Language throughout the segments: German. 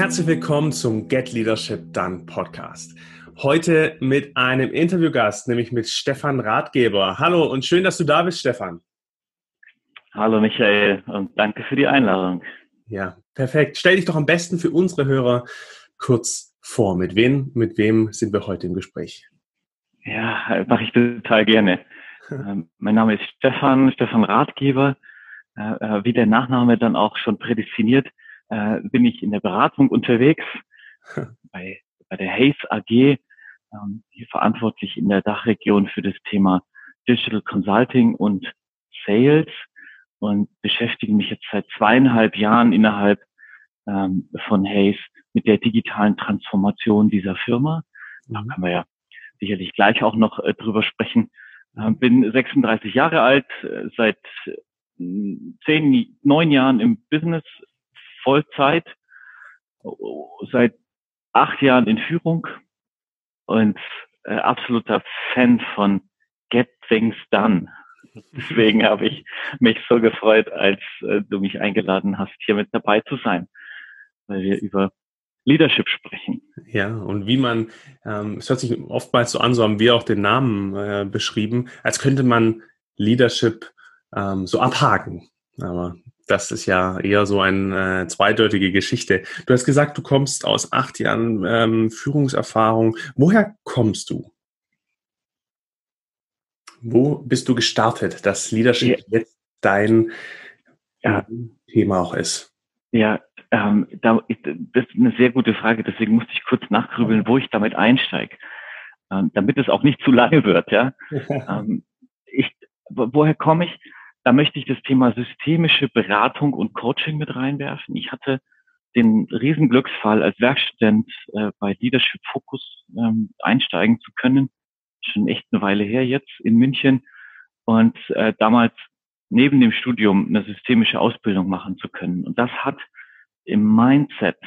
herzlich willkommen zum Get Leadership Done Podcast. Heute mit einem Interviewgast, nämlich mit Stefan Ratgeber. Hallo und schön, dass du da bist, Stefan. Hallo Michael und danke für die Einladung. Ja, perfekt. Stell dich doch am besten für unsere Hörer kurz vor. Mit wem, mit wem sind wir heute im Gespräch? Ja, mache ich total gerne. Ähm, mein Name ist Stefan, Stefan Ratgeber. Äh, äh, wie der Nachname dann auch schon prädestiniert, äh, bin ich in der Beratung unterwegs bei, bei der Hayes AG, ähm, hier verantwortlich in der Dachregion für das Thema Digital Consulting und Sales und beschäftige mich jetzt seit zweieinhalb Jahren innerhalb ähm, von Hayes mit der digitalen Transformation dieser Firma. Da mhm. können wir ja sicherlich gleich auch noch äh, drüber sprechen. Äh, bin 36 Jahre alt, äh, seit zehn, neun Jahren im Business Vollzeit, seit acht Jahren in Führung und äh, absoluter Fan von Get Things Done. Deswegen habe ich mich so gefreut, als äh, du mich eingeladen hast, hier mit dabei zu sein, weil wir über Leadership sprechen. Ja, und wie man, ähm, es hört sich oftmals so an, so haben wir auch den Namen äh, beschrieben, als könnte man Leadership ähm, so abhaken. Aber das ist ja eher so eine äh, zweideutige Geschichte. Du hast gesagt, du kommst aus acht Jahren ähm, Führungserfahrung. Woher kommst du? Wo bist du gestartet, dass Leadership ja. jetzt dein ja. Thema auch ist? Ja, ähm, da, das ist eine sehr gute Frage. Deswegen musste ich kurz nachgrübeln, wo ich damit einsteige, ähm, damit es auch nicht zu lange wird. Ja, ähm, ich, woher komme ich? Da möchte ich das Thema systemische Beratung und Coaching mit reinwerfen. Ich hatte den Riesenglücksfall, als Werkstudent äh, bei Leadership Focus ähm, einsteigen zu können. Schon echt eine Weile her jetzt in München. Und äh, damals neben dem Studium eine systemische Ausbildung machen zu können. Und das hat im Mindset,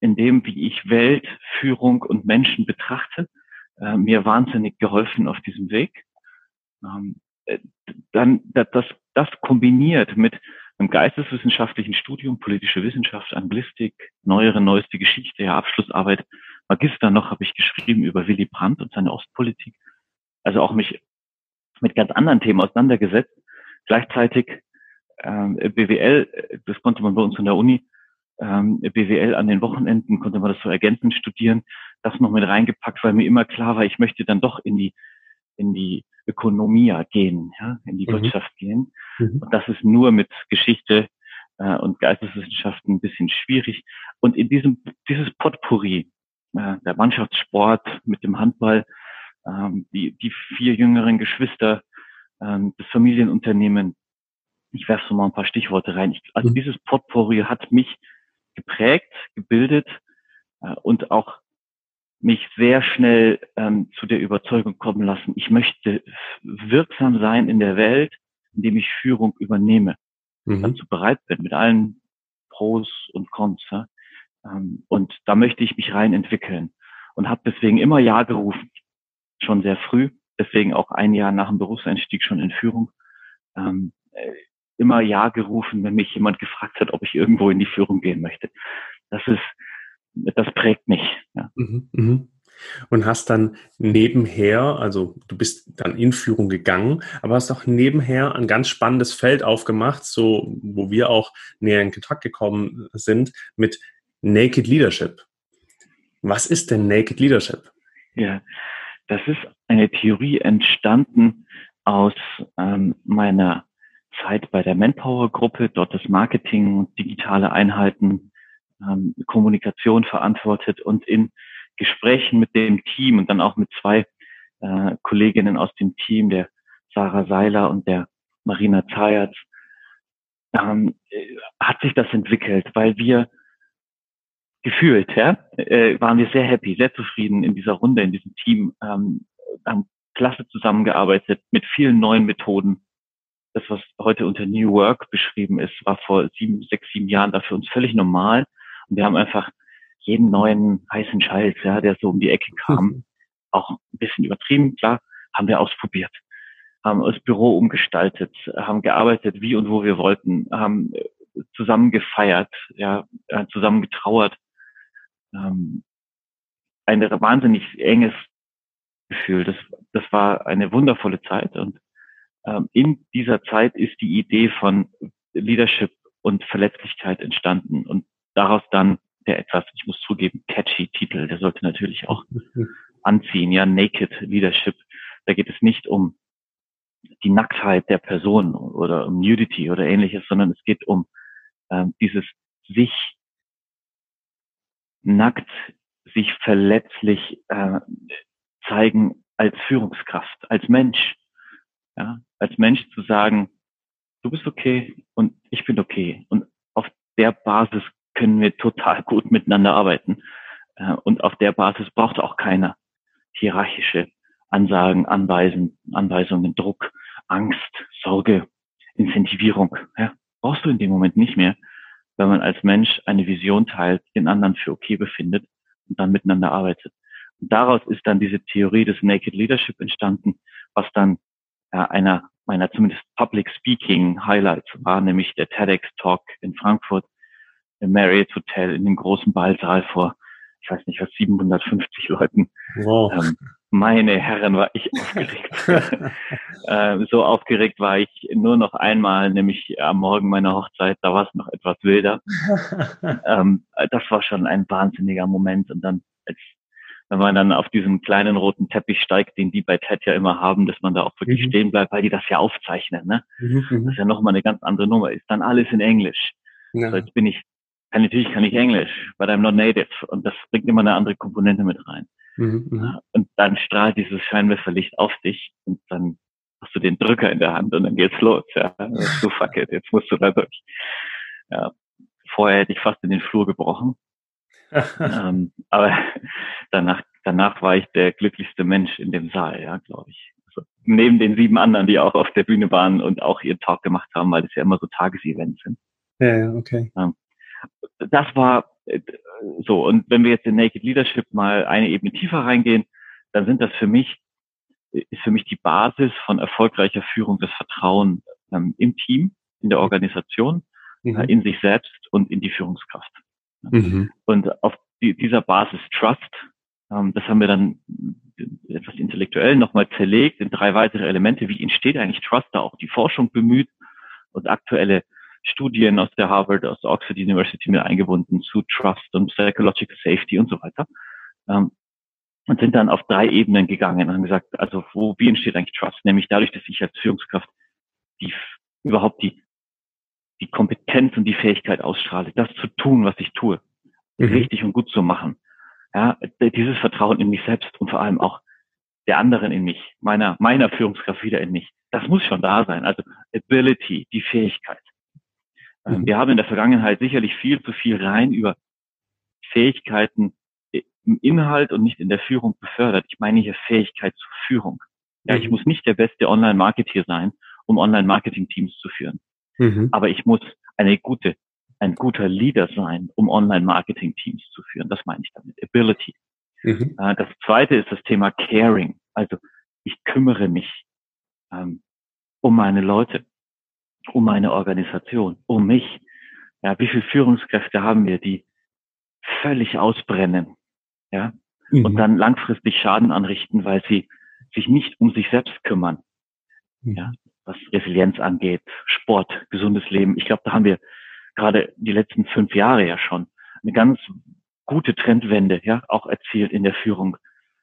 in dem, wie ich Welt, Führung und Menschen betrachte, äh, mir wahnsinnig geholfen auf diesem Weg. Ähm, äh, dann das, das kombiniert mit einem geisteswissenschaftlichen Studium, politische Wissenschaft, Anglistik, neuere, neueste Geschichte, ja, Abschlussarbeit, Magister noch habe ich geschrieben über Willy Brandt und seine Ostpolitik. Also auch mich mit ganz anderen Themen auseinandergesetzt. Gleichzeitig ähm, BWL, das konnte man bei uns in der Uni, ähm, BWL an den Wochenenden konnte man das so ergänzend studieren, das noch mit reingepackt, weil mir immer klar war, ich möchte dann doch in die in die Ökonomie gehen, ja, in die mhm. Wirtschaft gehen. Mhm. Und das ist nur mit Geschichte äh, und Geisteswissenschaften ein bisschen schwierig. Und in diesem dieses Potpourri, äh, der Mannschaftssport mit dem Handball, ähm, die die vier jüngeren Geschwister, ähm, das Familienunternehmen. Ich werfe so mal ein paar Stichworte rein. Ich, also mhm. dieses Potpourri hat mich geprägt, gebildet äh, und auch mich sehr schnell ähm, zu der Überzeugung kommen lassen, ich möchte wirksam sein in der Welt, indem ich Führung übernehme, mhm. dazu bereit bin, mit allen Pros und Cons. Ja? Ähm, und da möchte ich mich rein entwickeln und habe deswegen immer Ja gerufen, schon sehr früh, deswegen auch ein Jahr nach dem Berufseinstieg schon in Führung. Ähm, äh, immer Ja gerufen, wenn mich jemand gefragt hat, ob ich irgendwo in die Führung gehen möchte. Das ist das prägt mich. Ja. Mhm, mhm. Und hast dann nebenher, also du bist dann in Führung gegangen, aber hast auch nebenher ein ganz spannendes Feld aufgemacht, so wo wir auch näher in Kontakt gekommen sind mit Naked Leadership. Was ist denn Naked Leadership? Ja, das ist eine Theorie entstanden aus ähm, meiner Zeit bei der Manpower-Gruppe, dort das Marketing und digitale Einheiten ähm, Kommunikation verantwortet und in Gesprächen mit dem Team und dann auch mit zwei äh, Kolleginnen aus dem Team, der Sarah Seiler und der Marina Zayatz, ähm, hat sich das entwickelt, weil wir gefühlt, ja, äh, waren wir sehr happy, sehr zufrieden in dieser Runde, in diesem Team, ähm, haben klasse zusammengearbeitet mit vielen neuen Methoden. Das, was heute unter New Work beschrieben ist, war vor sieben, sechs, sieben Jahren da für uns völlig normal. Und wir haben einfach jeden neuen heißen Scheiß, ja, der so um die Ecke kam, mhm. auch ein bisschen übertrieben, klar, haben wir ausprobiert, haben das Büro umgestaltet, haben gearbeitet, wie und wo wir wollten, haben äh, zusammen gefeiert, ja, äh, zusammen getrauert, ähm, ein wahnsinnig enges Gefühl. Das, das war eine wundervolle Zeit und ähm, in dieser Zeit ist die Idee von Leadership und Verletzlichkeit entstanden und daraus dann der etwas, ich muss zugeben, catchy Titel, der sollte natürlich auch anziehen, ja, Naked Leadership. Da geht es nicht um die Nacktheit der Person oder um Nudity oder ähnliches, sondern es geht um ähm, dieses sich nackt, sich verletzlich äh, zeigen als Führungskraft, als Mensch. Ja, als Mensch zu sagen, du bist okay und ich bin okay. Und auf der Basis können wir total gut miteinander arbeiten. Äh, und auf der Basis braucht auch keiner hierarchische Ansagen, Anweisen, Anweisungen, Druck, Angst, Sorge, Incentivierung. Ja, brauchst du in dem Moment nicht mehr, wenn man als Mensch eine Vision teilt, den anderen für okay befindet und dann miteinander arbeitet. Und daraus ist dann diese Theorie des Naked Leadership entstanden, was dann äh, einer meiner zumindest Public Speaking Highlights war, nämlich der TEDx Talk in Frankfurt im Marriott Hotel in dem großen Ballsaal vor, ich weiß nicht was, 750 Leuten. Wow. Ähm, meine Herren, war ich aufgeregt. äh, so aufgeregt war ich nur noch einmal, nämlich am Morgen meiner Hochzeit, da war es noch etwas wilder. ähm, das war schon ein wahnsinniger Moment. Und dann, als, wenn man dann auf diesen kleinen roten Teppich steigt, den die bei TED ja immer haben, dass man da auch wirklich mhm. stehen bleibt, weil die das ja aufzeichnen. Ne? Mhm. mhm. Das ist ja nochmal eine ganz andere Nummer. Ist dann alles in Englisch. Ja. So, jetzt bin ich kann, natürlich kann ich Englisch, but I'm not native. Und das bringt immer eine andere Komponente mit rein. Mhm, mhm. und dann strahlt dieses Scheinwerferlicht auf dich und dann hast du den Drücker in der Hand und dann geht's los. Ja, so fuck it, jetzt musst du da durch. Ja, vorher hätte ich fast in den Flur gebrochen. ähm, aber danach, danach war ich der glücklichste Mensch in dem Saal, ja, glaube ich. Also, neben den sieben anderen, die auch auf der Bühne waren und auch ihren Talk gemacht haben, weil das ja immer so Tagesevents sind. Ja, okay. Ähm, das war äh, so. Und wenn wir jetzt in Naked Leadership mal eine Ebene tiefer reingehen, dann sind das für mich, ist für mich die Basis von erfolgreicher Führung das Vertrauen ähm, im Team, in der Organisation, mhm. äh, in sich selbst und in die Führungskraft. Mhm. Und auf die, dieser Basis Trust, ähm, das haben wir dann etwas intellektuell nochmal zerlegt in drei weitere Elemente. Wie entsteht eigentlich Trust? Da auch die Forschung bemüht und aktuelle Studien aus der Harvard, aus der Oxford University mit eingebunden zu Trust und Psychological Safety und so weiter. Ähm, und sind dann auf drei Ebenen gegangen und haben gesagt, also wo, wie entsteht eigentlich Trust? Nämlich dadurch, dass ich als Führungskraft die, überhaupt die, die Kompetenz und die Fähigkeit ausstrahle, das zu tun, was ich tue, mhm. richtig und gut zu machen. Ja, dieses Vertrauen in mich selbst und vor allem auch der anderen in mich, meiner, meiner Führungskraft wieder in mich. Das muss schon da sein. Also Ability, die Fähigkeit. Ähm. Wir haben in der Vergangenheit sicherlich viel zu viel rein über Fähigkeiten im Inhalt und nicht in der Führung befördert. Ich meine hier Fähigkeit zur Führung. Ja, ich mhm. muss nicht der beste Online-Marketeer sein, um Online-Marketing-Teams zu führen. Mhm. Aber ich muss eine gute, ein guter Leader sein, um Online-Marketing-Teams zu führen. Das meine ich damit. Ability. Mhm. Äh, das zweite ist das Thema Caring. Also ich kümmere mich ähm, um meine Leute um meine Organisation, um mich. Ja, wie viele Führungskräfte haben wir, die völlig ausbrennen, ja, mhm. und dann langfristig Schaden anrichten, weil sie sich nicht um sich selbst kümmern, mhm. ja, was Resilienz angeht, Sport, gesundes Leben. Ich glaube, da haben wir gerade die letzten fünf Jahre ja schon eine ganz gute Trendwende, ja, auch erzielt in der Führung,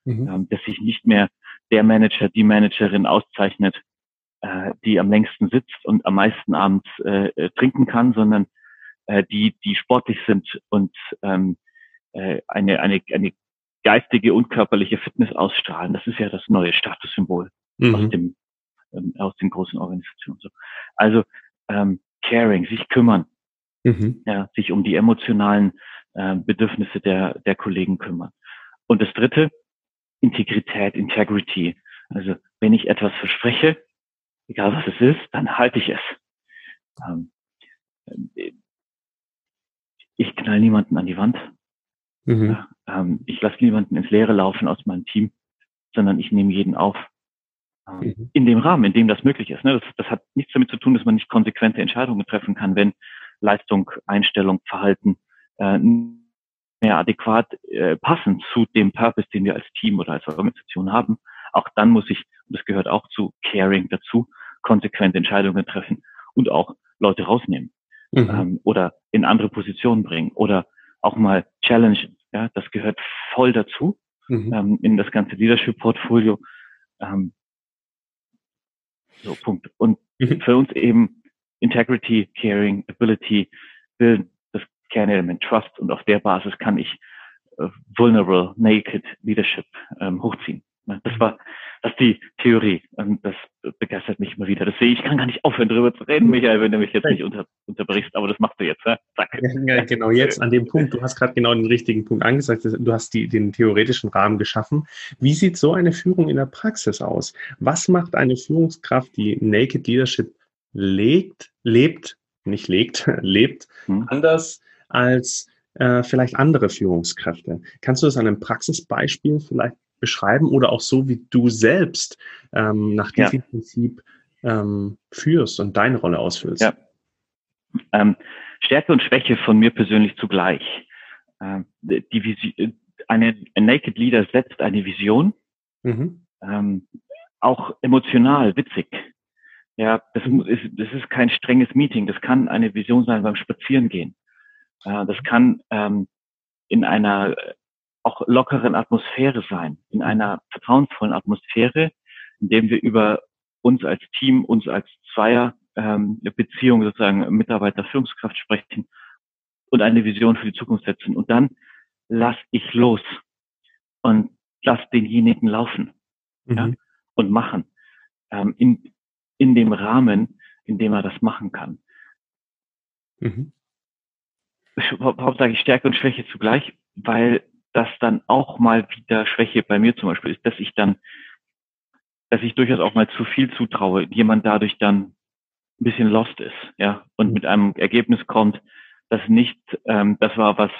mhm. ähm, dass sich nicht mehr der Manager, die Managerin auszeichnet, äh, die am längsten sitzt und am meisten abends äh, äh, trinken kann, sondern äh, die, die sportlich sind und ähm, äh, eine, eine, eine geistige und körperliche Fitness ausstrahlen. Das ist ja das neue Statussymbol mhm. aus dem ähm, aus den großen Organisationen. So. Also ähm, caring, sich kümmern, mhm. ja, sich um die emotionalen äh, Bedürfnisse der der Kollegen kümmern. Und das Dritte, Integrität, Integrity. Also wenn ich etwas verspreche, egal was es ist, dann halte ich es. Ähm, ich knall niemanden an die Wand. Mhm. Ähm, ich lasse niemanden ins Leere laufen aus meinem Team, sondern ich nehme jeden auf. Ähm, mhm. In dem Rahmen, in dem das möglich ist. Ne? Das, das hat nichts damit zu tun, dass man nicht konsequente Entscheidungen treffen kann, wenn Leistung, Einstellung, Verhalten äh, mehr adäquat äh, passen zu dem Purpose, den wir als Team oder als Organisation haben, auch dann muss ich, und das gehört auch zu Caring dazu, konsequent Entscheidungen treffen und auch Leute rausnehmen mhm. ähm, oder in andere Positionen bringen oder auch mal challengen. Ja, das gehört voll dazu mhm. ähm, in das ganze Leadership-Portfolio. Ähm, so, Punkt. Und mhm. für uns eben Integrity, Caring, Ability, bilden das Kernelement Trust und auf der Basis kann ich äh, Vulnerable, Naked Leadership ähm, hochziehen. Das war, das ist die Theorie. Und das begeistert mich immer wieder. Das sehe ich, kann gar nicht aufhören, darüber zu reden, Michael, wenn du mich jetzt nicht unter, unterbrichst, aber das machst du jetzt, ja? Zack. Ja, genau, jetzt an dem Punkt. Du hast gerade genau den richtigen Punkt angesagt. Du hast die, den theoretischen Rahmen geschaffen. Wie sieht so eine Führung in der Praxis aus? Was macht eine Führungskraft, die Naked Leadership legt, lebt, nicht legt, lebt, hm. anders als äh, vielleicht andere Führungskräfte? Kannst du das an einem Praxisbeispiel vielleicht beschreiben oder auch so, wie du selbst ähm, nach diesem ja. Prinzip ähm, führst und deine Rolle ausfüllst? Ja. Ähm, Stärke und Schwäche von mir persönlich zugleich. Ähm, die Vision, eine, ein Naked Leader setzt eine Vision, mhm. ähm, auch emotional, witzig. Ja, das ist, das ist kein strenges Meeting. Das kann eine Vision sein beim Spazierengehen. Äh, das kann ähm, in einer auch lockeren Atmosphäre sein, in einer vertrauensvollen Atmosphäre, in dem wir über uns als Team, uns als Zweier ähm, Beziehung sozusagen Mitarbeiter, Führungskraft sprechen und eine Vision für die Zukunft setzen. Und dann lass ich los und lass denjenigen laufen mhm. ja, und machen ähm, in, in dem Rahmen, in dem er das machen kann. Mhm. Warum sage ich Stärke und Schwäche zugleich? Weil dass dann auch mal wieder Schwäche bei mir zum Beispiel ist, dass ich dann, dass ich durchaus auch mal zu viel zutraue, jemand dadurch dann ein bisschen lost ist, ja, und mit einem Ergebnis kommt, das nicht ähm, das war, was,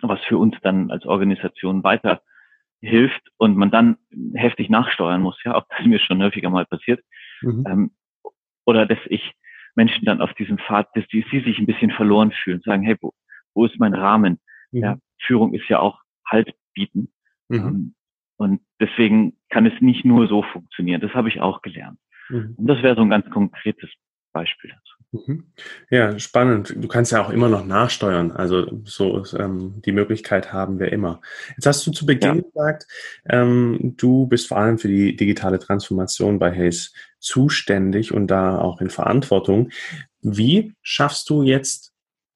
was für uns dann als Organisation weiter hilft und man dann heftig nachsteuern muss, ja, auch das mir schon häufiger mal passiert. Mhm. Ähm, oder dass ich Menschen dann auf diesem Pfad, dass die, sie sich ein bisschen verloren fühlen, sagen, hey, wo, wo ist mein Rahmen? Mhm. Ja, Führung ist ja auch Halt bieten. Mhm. Ähm, und deswegen kann es nicht nur so funktionieren. Das habe ich auch gelernt. Mhm. Und das wäre so ein ganz konkretes Beispiel dazu. Mhm. Ja, spannend. Du kannst ja auch immer noch nachsteuern. Also so ähm, die Möglichkeit haben wir immer. Jetzt hast du zu Beginn ja. gesagt, ähm, du bist vor allem für die digitale Transformation bei Hayes zuständig und da auch in Verantwortung. Wie schaffst du jetzt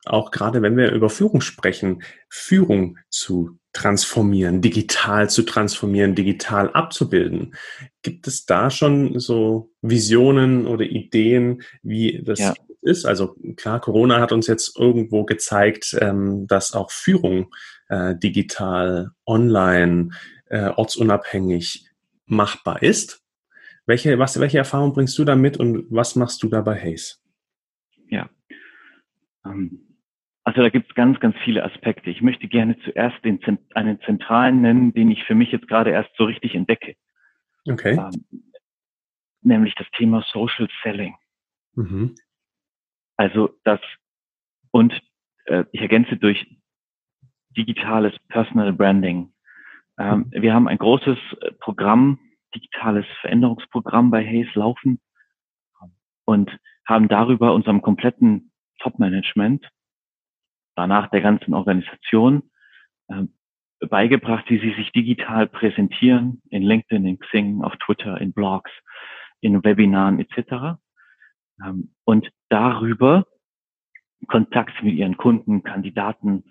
auch gerade wenn wir über Führung sprechen, Führung zu transformieren, digital zu transformieren, digital abzubilden. Gibt es da schon so Visionen oder Ideen, wie das ja. ist? Also klar, Corona hat uns jetzt irgendwo gezeigt, ähm, dass auch Führung äh, digital, online, äh, ortsunabhängig machbar ist. Welche, was, welche Erfahrung bringst du da mit und was machst du da bei Hayes? Ja. Ähm also da gibt es ganz, ganz viele Aspekte. Ich möchte gerne zuerst den, einen zentralen nennen, den ich für mich jetzt gerade erst so richtig entdecke. Okay. Ähm, nämlich das Thema Social Selling. Mhm. Also das und äh, ich ergänze durch digitales Personal Branding. Ähm, mhm. Wir haben ein großes äh, Programm, digitales Veränderungsprogramm bei Hayes laufen und haben darüber unserem kompletten Top-Management danach der ganzen Organisation äh, beigebracht, wie sie sich digital präsentieren, in LinkedIn, in Xing, auf Twitter, in Blogs, in Webinaren etc. Ähm, und darüber Kontakt mit ihren Kunden, Kandidaten,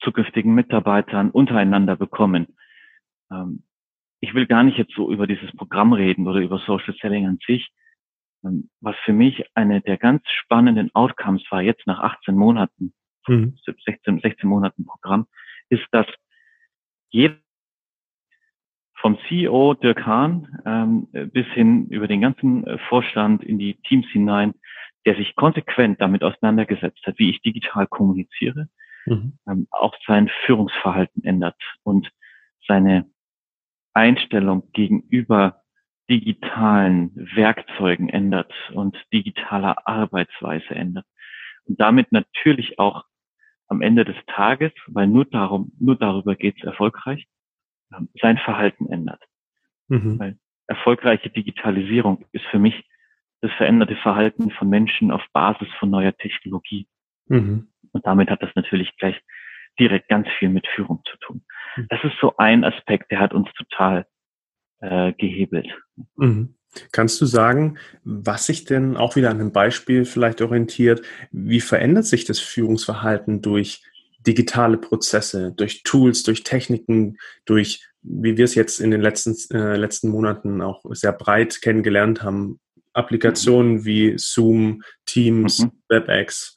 zukünftigen Mitarbeitern untereinander bekommen. Ähm, ich will gar nicht jetzt so über dieses Programm reden oder über Social Selling an sich. Ähm, was für mich eine der ganz spannenden Outcomes war, jetzt nach 18 Monaten, mhm. 16, 16 Monaten Programm, ist, dass jeder vom CEO Dirk Hahn ähm, bis hin über den ganzen äh, Vorstand in die Teams hinein, der sich konsequent damit auseinandergesetzt hat, wie ich digital kommuniziere, mhm. ähm, auch sein Führungsverhalten ändert und seine Einstellung gegenüber digitalen Werkzeugen ändert und digitaler Arbeitsweise ändert und damit natürlich auch am Ende des Tages, weil nur darum, nur darüber geht es erfolgreich, ähm, sein Verhalten ändert. Mhm. Weil erfolgreiche Digitalisierung ist für mich das veränderte Verhalten von Menschen auf Basis von neuer Technologie. Mhm. Und damit hat das natürlich gleich direkt ganz viel mit Führung zu tun. Mhm. Das ist so ein Aspekt, der hat uns total äh, gehebelt. Mhm. Kannst du sagen, was sich denn auch wieder an einem Beispiel vielleicht orientiert, wie verändert sich das Führungsverhalten durch digitale Prozesse, durch Tools, durch Techniken, durch, wie wir es jetzt in den letzten, äh, letzten Monaten auch sehr breit kennengelernt haben, Applikationen mhm. wie Zoom, Teams, mhm. WebEx.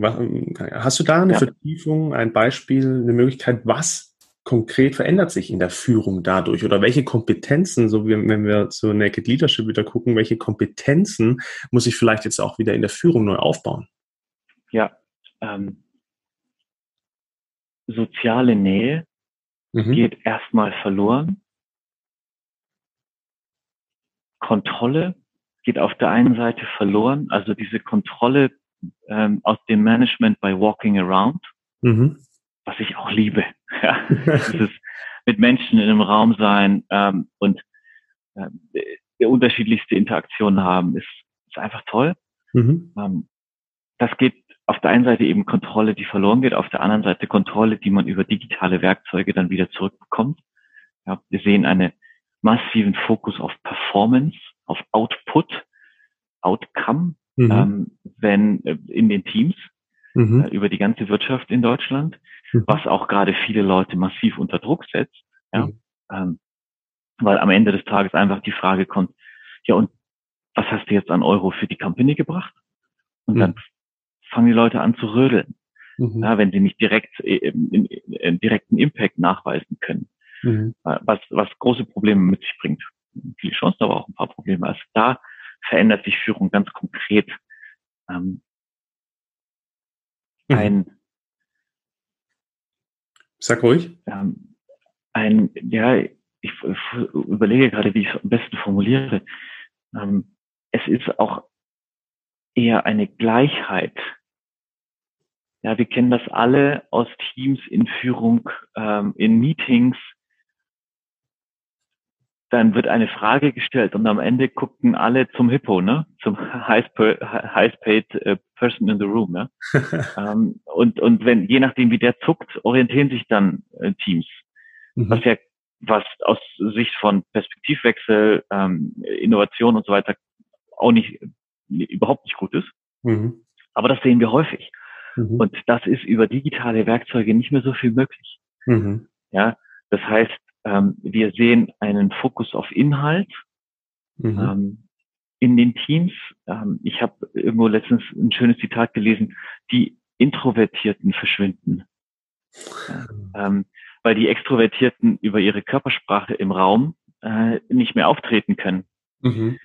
Hast du da eine ja. Vertiefung, ein Beispiel, eine Möglichkeit, was konkret verändert sich in der Führung dadurch? Oder welche Kompetenzen, so wie wenn wir zu Naked Leadership wieder gucken, welche Kompetenzen muss ich vielleicht jetzt auch wieder in der Führung neu aufbauen? Ja, ähm, soziale Nähe mhm. geht erstmal verloren. Kontrolle geht auf der einen Seite verloren, also diese Kontrolle ähm, aus dem Management bei Walking Around, mhm. Was ich auch liebe. Ja, dieses mit Menschen in einem Raum sein ähm, und äh, unterschiedlichste Interaktionen haben, ist, ist einfach toll. Mhm. Ähm, das geht auf der einen Seite eben Kontrolle, die verloren geht, auf der anderen Seite Kontrolle, die man über digitale Werkzeuge dann wieder zurückbekommt. Ja, wir sehen einen massiven Fokus auf Performance, auf Output, Outcome, mhm. ähm, wenn äh, in den Teams mhm. äh, über die ganze Wirtschaft in Deutschland, mhm. was auch gerade viele Leute massiv unter Druck setzt. Ja? Mhm. Ähm, weil am Ende des Tages einfach die Frage kommt, ja und was hast du jetzt an Euro für die Company gebracht? Und mhm. dann fangen die Leute an zu rödeln, mhm. ja, wenn sie nicht direkt äh, in, in, in direkten Impact nachweisen können, mhm. Äh, was, was große Probleme mit sich bringt. Viele Chancen, aber auch ein paar Probleme. Also da verändert sich Führung ganz konkret. Ähm, ein Sag ruhig. Ähm, ein, ja, ich, überlege gerade, wie ich es am besten formuliere. Ähm, es ist auch eher eine Gleichheit. Ja, wir kennen das alle aus Teams in Führung, ähm, in Meetings, dann wird eine Frage gestellt und am Ende gucken alle zum Hippo, ne? Zum highest paid äh, person in the room, ne? ähm, und, und wenn, je nachdem wie der zuckt, orientieren sich dann äh, Teams. Mhm. Was ja, was aus Sicht von Perspektivwechsel, ähm, Innovation und so weiter auch nicht, überhaupt nicht gut ist. Mhm. Aber das sehen wir häufig. Mhm. Und das ist über digitale Werkzeuge nicht mehr so viel möglich. Mhm. Ja, das heißt, ähm, wir sehen einen Fokus auf Inhalt mhm. ähm, in den Teams. Ähm, ich habe irgendwo letztens ein schönes Zitat gelesen, die Introvertierten verschwinden. Ja, weil die Extrovertierten über ihre Körpersprache im Raum äh, nicht mehr auftreten können. Mhm.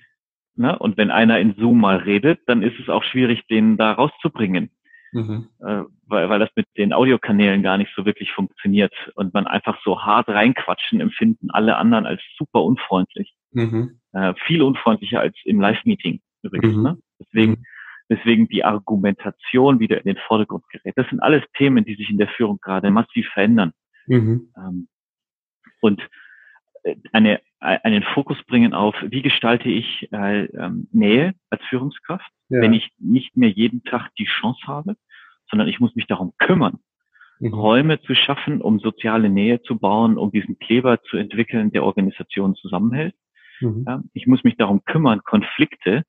Na, und wenn einer in Zoom mal redet, dann ist es auch schwierig, den da rauszubringen mhm. äh, weil, weil das mit den Audiokanälen gar nicht so wirklich funktioniert und man einfach so hart reinquatschen empfinden alle anderen als super unfreundlich. Mhm. Äh, viel unfreundlicher als im Live-Meeting übrigens. Mhm. Ne? Deswegen, mhm. deswegen die Argumentation wieder in den Vordergrund gerät. Das sind alles Themen, die sich in der Führung gerade massiv verändern. Mhm. Ähm, und äh, eine, einen Fokus bringen auf, wie gestalte ich äh, ähm, Nähe als Führungskraft, ja. wenn ich nicht mehr jeden Tag die Chance habe, sondern ich muss mich darum kümmern, mhm. Räume zu schaffen, um soziale Nähe zu bauen, um diesen Kleber zu entwickeln, der Organisationen zusammenhält. Mhm. Ja, ich muss mich darum kümmern, Konflikte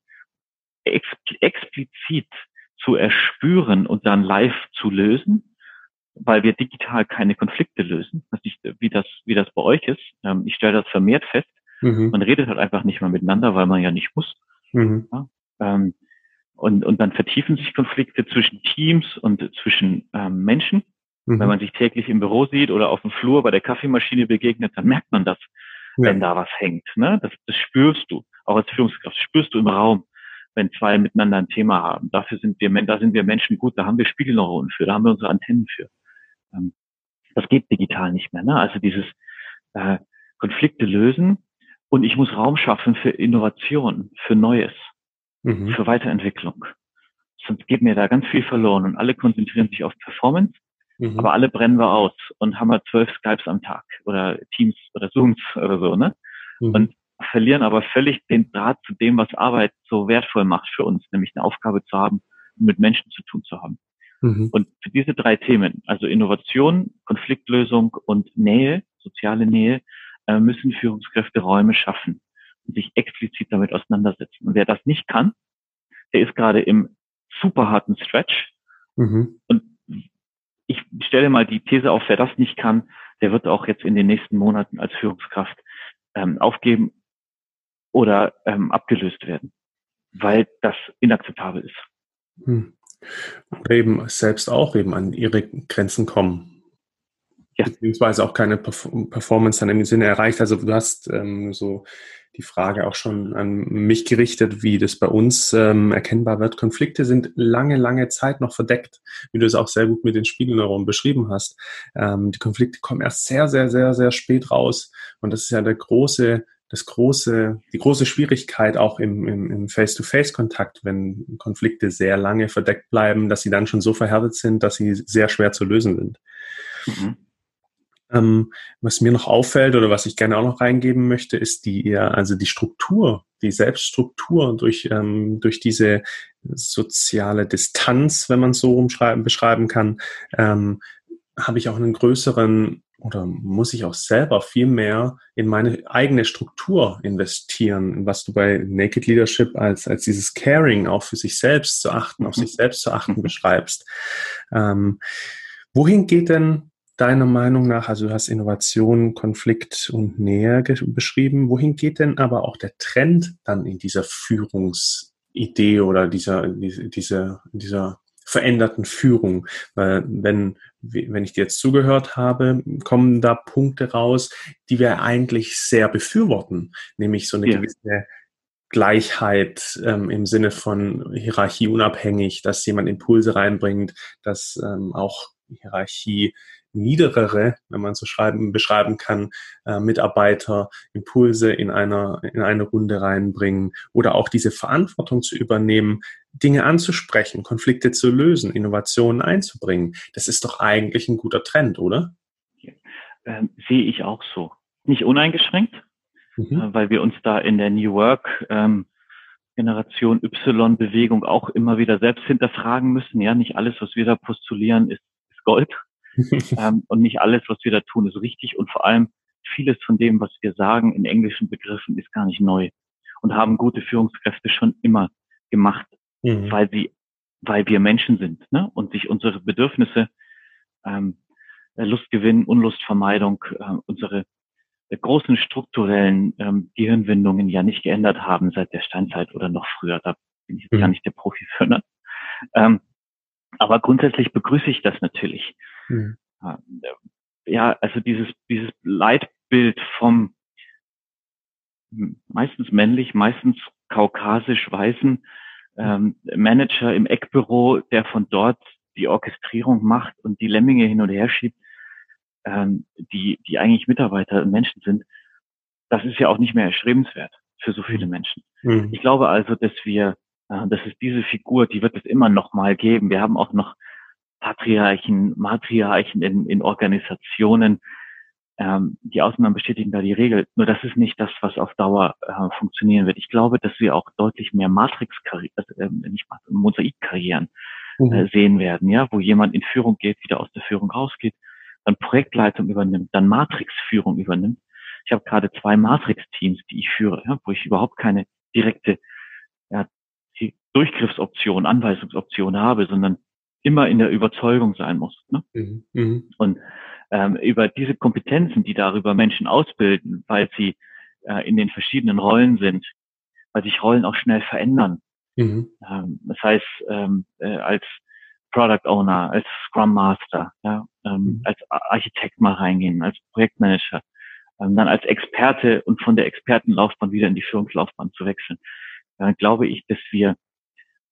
ex explizit zu erspüren und dann live zu lösen, weil wir digital keine Konflikte lösen. Das ist nicht, wie das, wie das bei euch ist. Ähm, ich stelle das vermehrt fest. Mhm. Man redet halt einfach nicht mehr miteinander, weil man ja nicht muss. Mhm. Ja, ähm, und, und dann vertiefen sich Konflikte zwischen Teams und zwischen ähm, Menschen. Mhm. Wenn man sich täglich im Büro sieht oder auf dem Flur bei der Kaffeemaschine begegnet, dann merkt man das, ja. wenn da was hängt. Ne? Das, das spürst du. Auch als Führungskraft spürst du im Raum, wenn zwei miteinander ein Thema haben. Dafür sind wir, da sind wir Menschen gut, da haben wir Spiegelneuronen für, da haben wir unsere Antennen für. Ähm, das geht digital nicht mehr. Ne? Also dieses äh, Konflikte lösen und ich muss Raum schaffen für Innovation, für Neues mhm. für Weiterentwicklung. sonst geht mir da ganz viel verloren und alle konzentrieren sich auf Performance, mhm. aber alle brennen wir aus und haben wir zwölf Skypes am Tag oder Teams oder Zooms oder so, ne? Mhm. Und verlieren aber völlig den Draht zu dem, was Arbeit so wertvoll macht für uns, nämlich eine Aufgabe zu haben, mit Menschen zu tun zu haben. Mhm. Und für diese drei Themen, also Innovation, Konfliktlösung und Nähe, soziale Nähe, äh, müssen Führungskräfte Räume schaffen und sich explizit damit auseinandersetzen. Und wer das nicht kann, der ist gerade im super harten Stretch. Mhm. Und ich stelle mal die These auf, wer das nicht kann, der wird auch jetzt in den nächsten Monaten als Führungskraft ähm, aufgeben oder ähm, abgelöst werden, weil das inakzeptabel ist. Hm. Oder eben selbst auch eben an ihre Grenzen kommen. Ja. Beziehungsweise auch keine Performance dann im Sinne erreicht. Also du hast ähm, so die Frage auch schon an mich gerichtet, wie das bei uns ähm, erkennbar wird. Konflikte sind lange, lange Zeit noch verdeckt, wie du es auch sehr gut mit den Spiegelneuronen beschrieben hast. Ähm, die Konflikte kommen erst sehr, sehr, sehr, sehr spät raus. Und das ist ja der große das große, die große Schwierigkeit auch im, im, im Face-to-Face-Kontakt, wenn Konflikte sehr lange verdeckt bleiben, dass sie dann schon so verhärtet sind, dass sie sehr schwer zu lösen sind. Mhm. Ähm, was mir noch auffällt oder was ich gerne auch noch reingeben möchte, ist die eher, also die Struktur, die Selbststruktur durch, ähm, durch diese soziale Distanz, wenn man es so umschreiben, beschreiben kann, ähm, habe ich auch einen größeren oder muss ich auch selber viel mehr in meine eigene Struktur investieren, was du bei Naked Leadership als, als dieses Caring auch für sich selbst zu achten, auf sich mhm. selbst zu achten mhm. beschreibst. Ähm, wohin geht denn deiner Meinung nach, also du hast Innovation, Konflikt und Nähe beschrieben, wohin geht denn aber auch der Trend dann in dieser Führungsidee oder dieser, diese, dieser, dieser veränderten Führung. Weil wenn, wenn ich dir jetzt zugehört habe, kommen da Punkte raus, die wir eigentlich sehr befürworten, nämlich so eine ja. gewisse Gleichheit ähm, im Sinne von Hierarchie unabhängig, dass jemand Impulse reinbringt, dass ähm, auch Hierarchie niederere, wenn man so schreiben, beschreiben kann, äh, Mitarbeiter Impulse in einer, in eine Runde reinbringen oder auch diese Verantwortung zu übernehmen, Dinge anzusprechen, Konflikte zu lösen, Innovationen einzubringen. Das ist doch eigentlich ein guter Trend, oder? Ähm, sehe ich auch so. Nicht uneingeschränkt, mhm. äh, weil wir uns da in der New Work ähm, Generation Y-Bewegung auch immer wieder selbst hinterfragen müssen. Ja, nicht alles, was wir da postulieren, ist, ist Gold. ähm, und nicht alles, was wir da tun, ist richtig. Und vor allem vieles von dem, was wir sagen in englischen Begriffen, ist gar nicht neu und haben gute Führungskräfte schon immer gemacht, mhm. weil sie, weil wir Menschen sind ne? und sich unsere Bedürfnisse, ähm, Lustgewinn, Unlustvermeidung, äh, unsere äh, großen strukturellen ähm, Gehirnwindungen ja nicht geändert haben seit der Steinzeit oder noch früher. Da bin ich jetzt mhm. gar nicht der Profi für. Ne? Ähm, aber grundsätzlich begrüße ich das natürlich. Mhm. Ja, also dieses, dieses Leitbild vom meistens männlich, meistens kaukasisch-weißen ähm, Manager im Eckbüro, der von dort die Orchestrierung macht und die Lemminge hin und her schiebt, ähm, die, die eigentlich Mitarbeiter und Menschen sind, das ist ja auch nicht mehr erstrebenswert für so viele Menschen. Mhm. Ich glaube also, dass wir, äh, dass es diese Figur, die wird es immer noch mal geben. Wir haben auch noch Patriarchen, Matriarchen in, in Organisationen. Ähm, die Ausnahmen bestätigen da die Regel. Nur das ist nicht das, was auf Dauer äh, funktionieren wird. Ich glaube, dass wir auch deutlich mehr Matrix-Karrieren, äh, nicht Mosaik-Karrieren mhm. äh, sehen werden, ja, wo jemand in Führung geht, wieder aus der Führung rausgeht, dann Projektleitung übernimmt, dann Matrix-Führung übernimmt. Ich habe gerade zwei Matrix-Teams, die ich führe, ja, wo ich überhaupt keine direkte ja, Durchgriffsoption, Anweisungsoption habe, sondern immer in der Überzeugung sein muss. Ne? Mhm. Mhm. Und ähm, über diese Kompetenzen, die darüber Menschen ausbilden, weil sie äh, in den verschiedenen Rollen sind, weil sich Rollen auch schnell verändern. Mhm. Ähm, das heißt, ähm, äh, als Product Owner, als Scrum Master, ja, ähm, mhm. als Architekt mal reingehen, als Projektmanager, ähm, dann als Experte und von der Expertenlaufbahn wieder in die Führungslaufbahn zu wechseln. Dann glaube ich, dass wir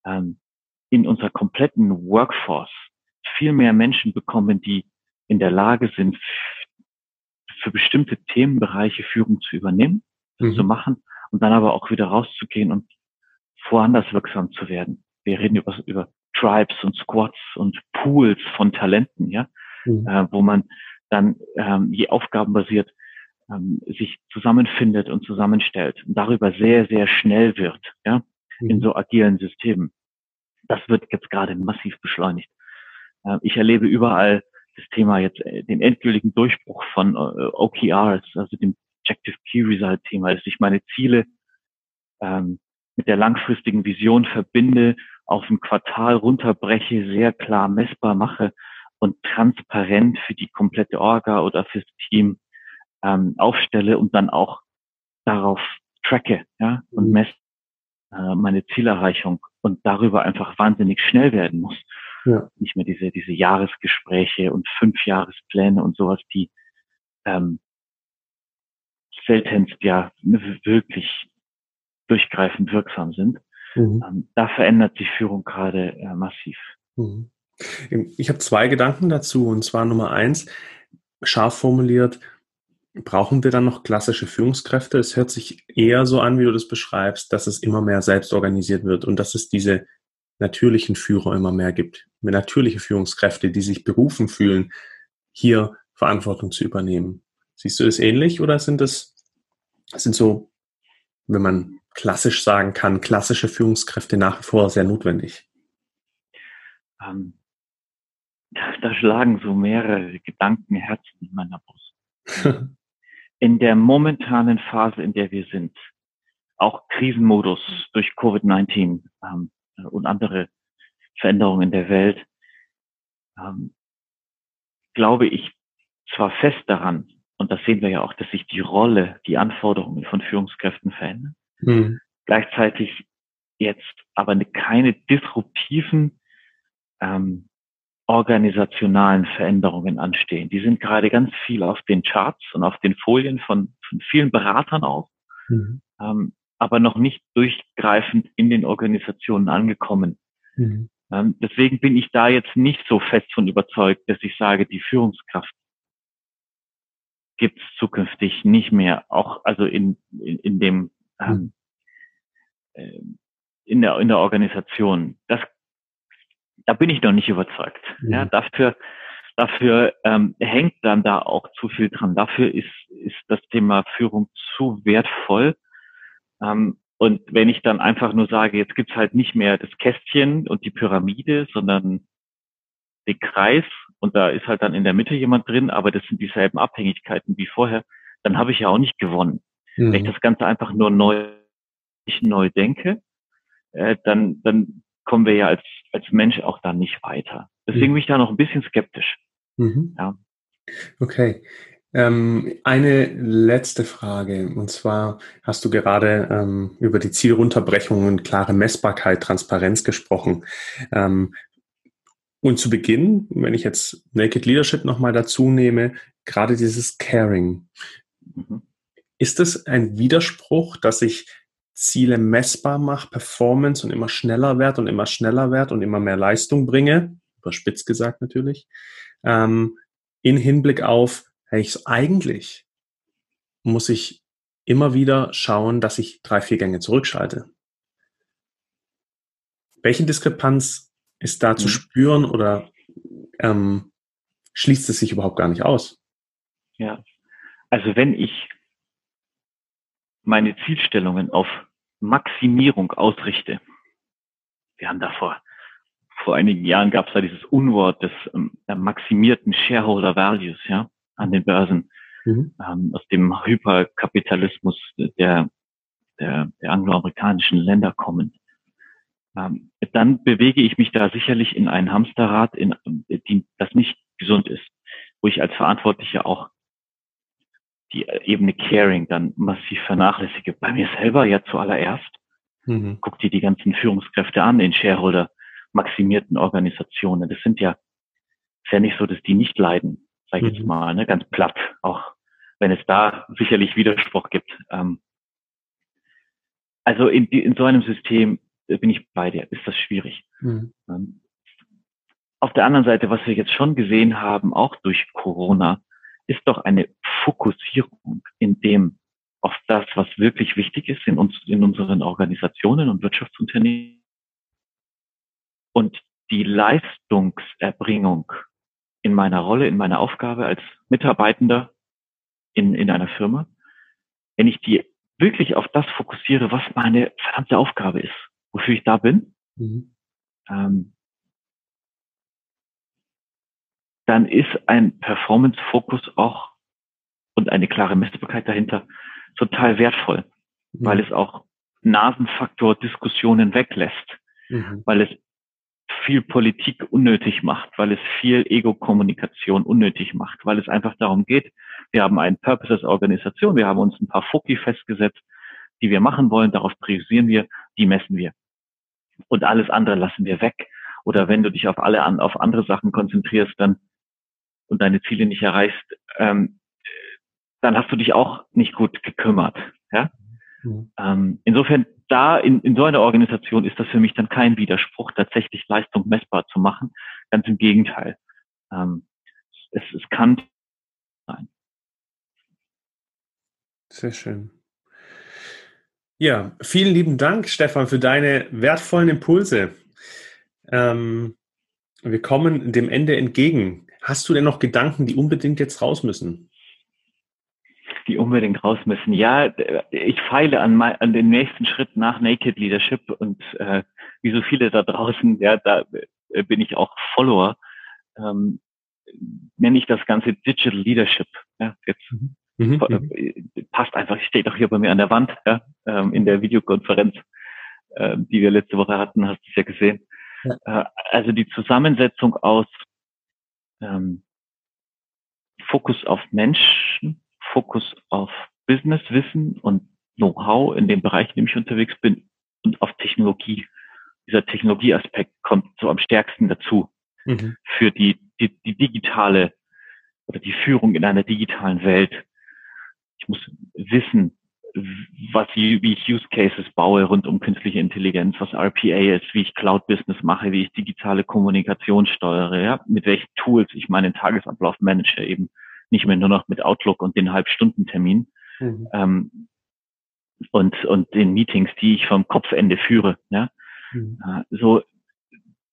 ähm, in unserer kompletten Workforce viel mehr Menschen bekommen, die in der Lage sind, für bestimmte Themenbereiche Führung zu übernehmen, mhm. zu machen und dann aber auch wieder rauszugehen und woanders wirksam zu werden. Wir reden über, über Tribes und Squads und Pools von Talenten, ja, mhm. äh, wo man dann ähm, je aufgabenbasiert ähm, sich zusammenfindet und zusammenstellt und darüber sehr, sehr schnell wird, ja, mhm. in so agilen Systemen. Das wird jetzt gerade massiv beschleunigt. Äh, ich erlebe überall das Thema jetzt, äh, den endgültigen Durchbruch von äh, OKRs, also dem Objective Key Result Thema, dass ich meine Ziele ähm, mit der langfristigen Vision verbinde, auf ein Quartal runterbreche, sehr klar messbar mache und transparent für die komplette Orga oder fürs Team ähm, aufstelle und dann auch darauf tracke ja, und mhm. messe äh, meine Zielerreichung und darüber einfach wahnsinnig schnell werden muss. Ja. Nicht mehr diese, diese Jahresgespräche und Fünfjahrespläne und sowas, die ähm, seltenst ja wirklich durchgreifend wirksam sind. Mhm. Ähm, da verändert sich Führung gerade äh, massiv. Mhm. Ich habe zwei Gedanken dazu. Und zwar Nummer eins, scharf formuliert, brauchen wir dann noch klassische Führungskräfte? Es hört sich eher so an, wie du das beschreibst, dass es immer mehr selbst organisiert wird und dass es diese natürlichen Führer immer mehr gibt. Natürliche Führungskräfte, die sich berufen fühlen, hier Verantwortung zu übernehmen. Siehst du das ähnlich oder sind das, sind so, wenn man klassisch sagen kann, klassische Führungskräfte nach wie vor sehr notwendig? Ähm, da schlagen so mehrere Gedankenherzen in meiner Brust. in der momentanen Phase, in der wir sind, auch Krisenmodus durch Covid-19 ähm, und andere Veränderungen in der Welt, ähm, glaube ich zwar fest daran, und das sehen wir ja auch, dass sich die Rolle, die Anforderungen von Führungskräften verändern. Mhm. Gleichzeitig jetzt aber keine disruptiven ähm, organisationalen Veränderungen anstehen. Die sind gerade ganz viel auf den Charts und auf den Folien von, von vielen Beratern auch, mhm. ähm, aber noch nicht durchgreifend in den Organisationen angekommen. Mhm. Ähm, deswegen bin ich da jetzt nicht so fest von überzeugt, dass ich sage, die Führungskraft gibt es zukünftig nicht mehr, auch also in, in, in dem ähm, äh, in der in der Organisation. Das da bin ich noch nicht überzeugt. Mhm. Ja, dafür, dafür ähm, hängt dann da auch zu viel dran. Dafür ist, ist das Thema Führung zu wertvoll. Ähm, und wenn ich dann einfach nur sage, jetzt gibt's halt nicht mehr das Kästchen und die Pyramide, sondern den Kreis und da ist halt dann in der Mitte jemand drin, aber das sind dieselben Abhängigkeiten wie vorher, dann habe ich ja auch nicht gewonnen. Mhm. Wenn ich das Ganze einfach nur neu, ich neu denke, äh, dann, dann kommen wir ja als, als Mensch auch dann nicht weiter. Deswegen mhm. bin ich da noch ein bisschen skeptisch. Mhm. Ja. Okay. Ähm, eine letzte Frage. Und zwar hast du gerade ähm, über die Zielrunterbrechung und klare Messbarkeit, Transparenz gesprochen. Ähm, und zu Beginn, wenn ich jetzt Naked Leadership nochmal dazu nehme, gerade dieses Caring. Mhm. Ist es ein Widerspruch, dass ich Ziele messbar mache, Performance und immer schneller werde und immer schneller werde und immer mehr Leistung bringe, überspitzt gesagt natürlich, ähm, in Hinblick auf, hey, ich, eigentlich muss ich immer wieder schauen, dass ich drei, vier Gänge zurückschalte. Welche Diskrepanz ist da mhm. zu spüren oder ähm, schließt es sich überhaupt gar nicht aus? Ja, also wenn ich meine Zielstellungen auf Maximierung ausrichte. Wir haben davor, vor einigen Jahren gab es da dieses Unwort des ähm, maximierten Shareholder Values, ja, an den Börsen, mhm. ähm, aus dem Hyperkapitalismus der, der, der angloamerikanischen Länder kommen. Ähm, dann bewege ich mich da sicherlich in ein Hamsterrad, in, die, das nicht gesund ist, wo ich als Verantwortlicher auch die Ebene Caring dann massiv vernachlässige. Bei mir selber ja zuallererst. Mhm. Guck dir die ganzen Führungskräfte an in Shareholder maximierten Organisationen. Das sind ja, ist ja nicht so, dass die nicht leiden, sage ich mhm. jetzt mal, ne? ganz platt, auch wenn es da sicherlich Widerspruch gibt. Ähm, also in, in so einem System bin ich bei dir, ist das schwierig. Mhm. Ähm, auf der anderen Seite, was wir jetzt schon gesehen haben, auch durch Corona, ist doch eine Fokussierung in dem, auf das, was wirklich wichtig ist in uns, in unseren Organisationen und Wirtschaftsunternehmen. Und die Leistungserbringung in meiner Rolle, in meiner Aufgabe als Mitarbeitender in, in einer Firma, wenn ich die wirklich auf das fokussiere, was meine verdammte Aufgabe ist, wofür ich da bin, mhm. ähm, dann ist ein Performance-Fokus auch und eine klare Messbarkeit dahinter total wertvoll, mhm. weil es auch Nasenfaktor-Diskussionen weglässt, mhm. weil es viel Politik unnötig macht, weil es viel Ego-Kommunikation unnötig macht, weil es einfach darum geht, wir haben einen Purpose als Organisation, wir haben uns ein paar Foki festgesetzt, die wir machen wollen, darauf priorisieren wir, die messen wir. Und alles andere lassen wir weg. Oder wenn du dich auf alle auf andere Sachen konzentrierst, dann und deine Ziele nicht erreichst, ähm, dann hast du dich auch nicht gut gekümmert. Ja? Mhm. Ähm, insofern da in, in so einer Organisation ist das für mich dann kein Widerspruch, tatsächlich Leistung messbar zu machen. Ganz im Gegenteil. Ähm, es, es kann sein. Sehr schön. Ja, vielen lieben Dank, Stefan, für deine wertvollen Impulse. Ähm, wir kommen dem Ende entgegen. Hast du denn noch Gedanken, die unbedingt jetzt raus müssen? die unbedingt raus müssen. Ja, ich feile an, mein, an den nächsten Schritt nach Naked Leadership und äh, wie so viele da draußen, ja, da äh, bin ich auch Follower, ähm, nenne ich das Ganze Digital Leadership. Ja, jetzt mhm. mhm. äh, passt einfach, steht auch hier bei mir an der Wand, ja, ähm, in der Videokonferenz, äh, die wir letzte Woche hatten, hast du es ja gesehen. Ja. Äh, also die Zusammensetzung aus ähm, Fokus auf Menschen, Fokus auf Businesswissen und Know-how in dem Bereich, in dem ich unterwegs bin und auf Technologie. Dieser Technologieaspekt kommt so am stärksten dazu mhm. für die, die, die digitale oder die Führung in einer digitalen Welt. Ich muss wissen, was ich, wie ich Use Cases baue rund um künstliche Intelligenz, was RPA ist, wie ich Cloud Business mache, wie ich digitale Kommunikation steuere, ja, mit welchen Tools ich meinen Tagesablauf manage eben nicht mehr nur noch mit Outlook und den Halbstundentermin mhm. ähm, und, und den Meetings, die ich vom Kopfende führe. Ja? Mhm. Äh, so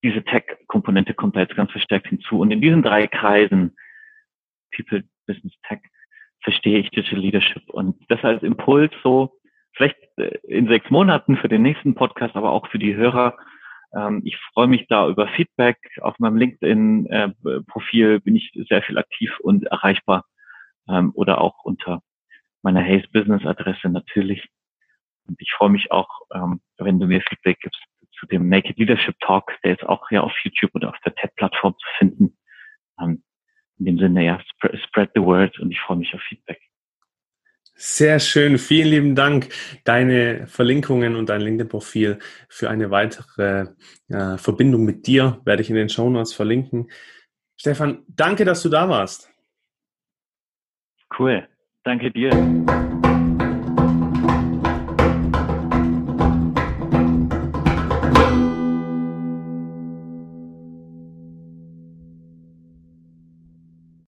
diese Tech-Komponente kommt da jetzt ganz verstärkt hinzu. Und in diesen drei Kreisen, People, Business, Tech, verstehe ich Digital Leadership. Und das als Impuls so, vielleicht äh, in sechs Monaten für den nächsten Podcast, aber auch für die Hörer, ähm, ich freue mich da über Feedback. Auf meinem LinkedIn-Profil bin ich sehr viel aktiv und erreichbar ähm, oder auch unter meiner Haze Business Adresse natürlich. Und ich freue mich auch, ähm, wenn du mir Feedback gibst zu dem Naked Leadership Talk, der ist auch hier auf YouTube oder auf der TED-Plattform zu finden. In dem Sinne, ja, spread the word und ich freue mich auf Feedback. Sehr schön. Vielen lieben Dank. Deine Verlinkungen und dein LinkedIn-Profil für eine weitere äh, Verbindung mit dir werde ich in den Show Notes verlinken. Stefan, danke, dass du da warst. Cool. Danke dir.